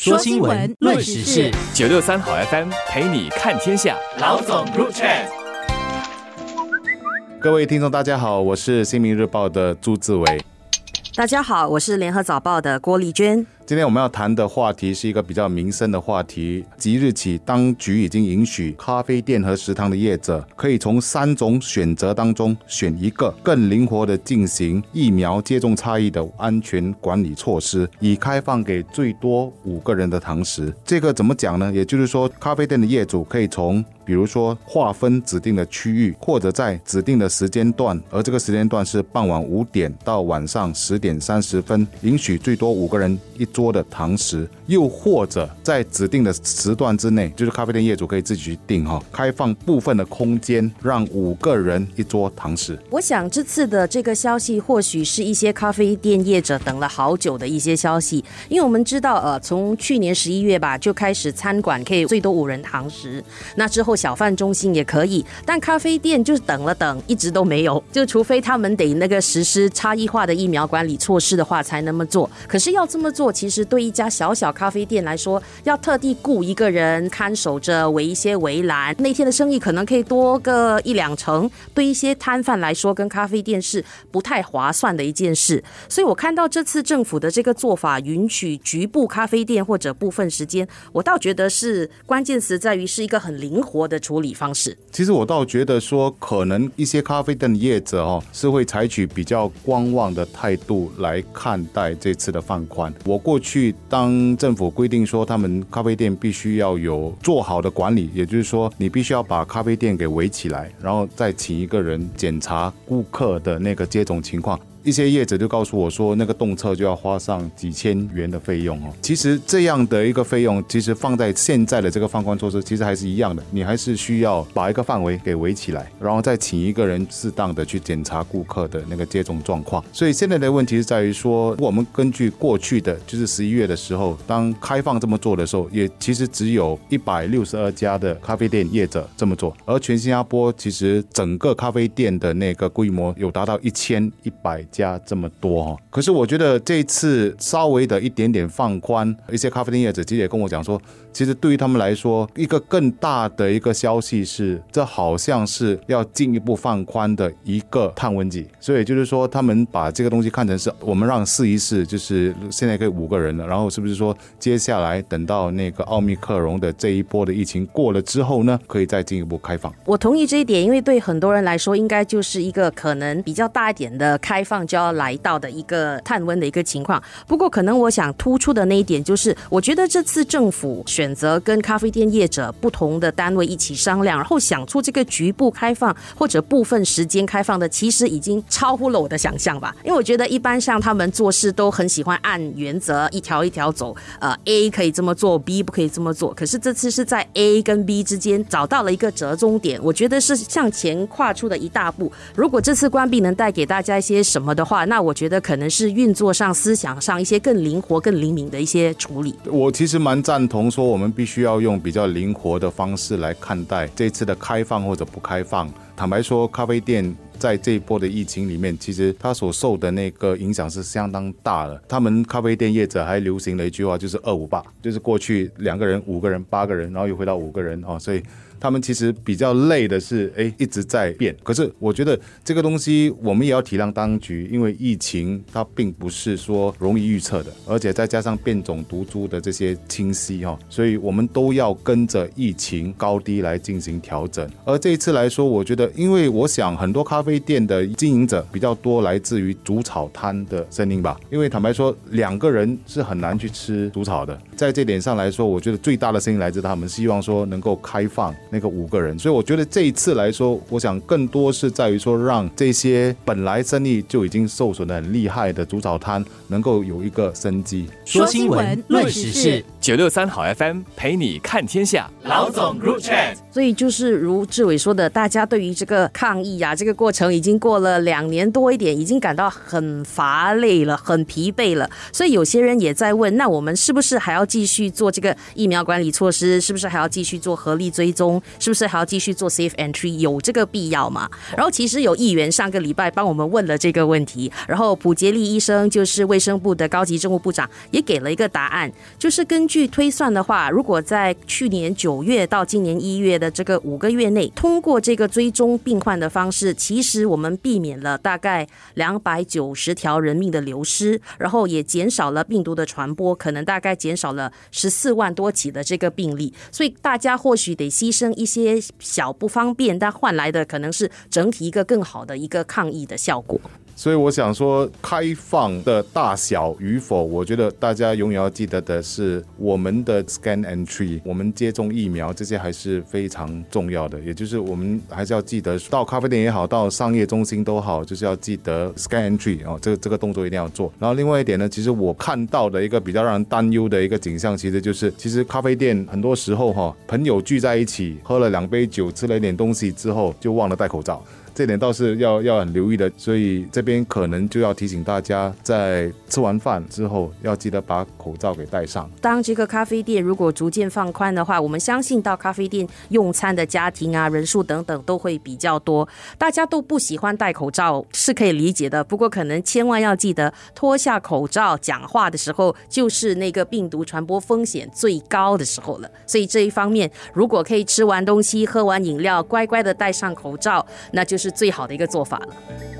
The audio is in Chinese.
说新闻，论时事，九六三好 FM 陪你看天下。老总入场。各位听众，大家好，我是新民日报的朱志伟。大家好，我是联合早报的郭丽娟。今天我们要谈的话题是一个比较民生的话题。即日起，当局已经允许咖啡店和食堂的业者可以从三种选择当中选一个，更灵活的进行疫苗接种差异的安全管理措施，以开放给最多五个人的堂食。这个怎么讲呢？也就是说，咖啡店的业主可以从比如说划分指定的区域，或者在指定的时间段，而这个时间段是傍晚五点到晚上十点三十分，允许最多五个人一。桌的堂食，又或者在指定的时段之内，就是咖啡店业主可以自己去定哈，开放部分的空间，让五个人一桌堂食。我想这次的这个消息，或许是一些咖啡店业者等了好久的一些消息，因为我们知道，呃，从去年十一月吧就开始餐馆可以最多五人堂食，那之后小贩中心也可以，但咖啡店就是等了等，一直都没有，就除非他们得那个实施差异化的疫苗管理措施的话，才那么做。可是要这么做，其。其实对一家小小咖啡店来说，要特地雇一个人看守着围一些围栏，那天的生意可能可以多个一两成。对一些摊贩来说，跟咖啡店是不太划算的一件事。所以我看到这次政府的这个做法，允许局部咖啡店或者部分时间，我倒觉得是关键词在于是一个很灵活的处理方式。其实我倒觉得说，可能一些咖啡店的业者哦，是会采取比较观望的态度来看待这次的放宽。我过。去当政府规定说他们咖啡店必须要有做好的管理，也就是说你必须要把咖啡店给围起来，然后再请一个人检查顾客的那个接种情况。一些业者就告诉我说，那个动车就要花上几千元的费用哦。其实这样的一个费用，其实放在现在的这个放宽措施，其实还是一样的。你还是需要把一个范围给围起来，然后再请一个人适当的去检查顾客的那个接种状况。所以现在的问题是在于说，我们根据过去的就是十一月的时候，当开放这么做的时候，也其实只有一百六十二家的咖啡店业者这么做，而全新加坡其实整个咖啡店的那个规模有达到一千一百。加这么多哈，可是我觉得这次稍微的一点点放宽，一些咖啡店业者其实也跟我讲说，其实对于他们来说，一个更大的一个消息是，这好像是要进一步放宽的一个探温剂，所以就是说，他们把这个东西看成是我们让试一试，就是现在可以五个人了，然后是不是说接下来等到那个奥密克戎的这一波的疫情过了之后呢，可以再进一步开放？我同意这一点，因为对很多人来说，应该就是一个可能比较大一点的开放。就要来到的一个探温的一个情况。不过，可能我想突出的那一点就是，我觉得这次政府选择跟咖啡店业者不同的单位一起商量，然后想出这个局部开放或者部分时间开放的，其实已经超乎了我的想象吧。因为我觉得一般像他们做事都很喜欢按原则一条一条走，呃，A 可以这么做，B 不可以这么做。可是这次是在 A 跟 B 之间找到了一个折中点，我觉得是向前跨出的一大步。如果这次关闭能带给大家一些什么？的话，那我觉得可能是运作上、思想上一些更灵活、更灵敏的一些处理。我其实蛮赞同说，我们必须要用比较灵活的方式来看待这次的开放或者不开放。坦白说，咖啡店在这一波的疫情里面，其实它所受的那个影响是相当大的。他们咖啡店业者还流行了一句话，就是“二五八”，就是过去两个人、五个人、八个人，然后又回到五个人哦，所以。他们其实比较累的是，哎，一直在变。可是我觉得这个东西我们也要体谅当局，因为疫情它并不是说容易预测的，而且再加上变种毒株的这些清晰哈，所以我们都要跟着疫情高低来进行调整。而这一次来说，我觉得，因为我想很多咖啡店的经营者比较多来自于煮草摊的声音吧，因为坦白说，两个人是很难去吃煮草的。在这点上来说，我觉得最大的声音来自他们，希望说能够开放。那个五个人，所以我觉得这一次来说，我想更多是在于说，让这些本来生意就已经受损的很厉害的煮草摊，能够有一个生机。说新闻，论时事，九六三好 FM 陪你看天下。老总入场。所以就是如志伟说的，大家对于这个抗疫啊，这个过程已经过了两年多一点，已经感到很乏累了，很疲惫了。所以有些人也在问，那我们是不是还要继续做这个疫苗管理措施？是不是还要继续做合力追踪？是不是还要继续做 safe entry？有这个必要吗？然后其实有议员上个礼拜帮我们问了这个问题，然后普杰利医生就是卫生部的高级政务部长也给了一个答案，就是根据推算的话，如果在去年九月到今年一月的这个五个月内，通过这个追踪病患的方式，其实我们避免了大概两百九十条人命的流失，然后也减少了病毒的传播，可能大概减少了十四万多起的这个病例。所以大家或许得牺牲一些小不方便，但换来的可能是整体一个更好的一个抗疫的效果。所以我想说，开放的大小与否，我觉得大家永远要记得的是，我们的 scan entry，我们接种疫苗这些还是非常重要的。也就是我们还是要记得，到咖啡店也好，到商业中心都好，就是要记得 scan entry 哦，这个这个动作一定要做。然后另外一点呢，其实我看到的一个比较让人担忧的一个景象，其实就是其实咖啡店很多时候哈，朋友聚在一起喝了两杯酒，吃了一点东西之后，就忘了戴口罩。这点倒是要要很留意的，所以这边可能就要提醒大家，在吃完饭之后要记得把口罩给戴上。当这个咖啡店如果逐渐放宽的话，我们相信到咖啡店用餐的家庭啊人数等等都会比较多。大家都不喜欢戴口罩是可以理解的，不过可能千万要记得脱下口罩讲话的时候，就是那个病毒传播风险最高的时候了。所以这一方面，如果可以吃完东西、喝完饮料，乖乖的戴上口罩，那就是。最好的一个做法了。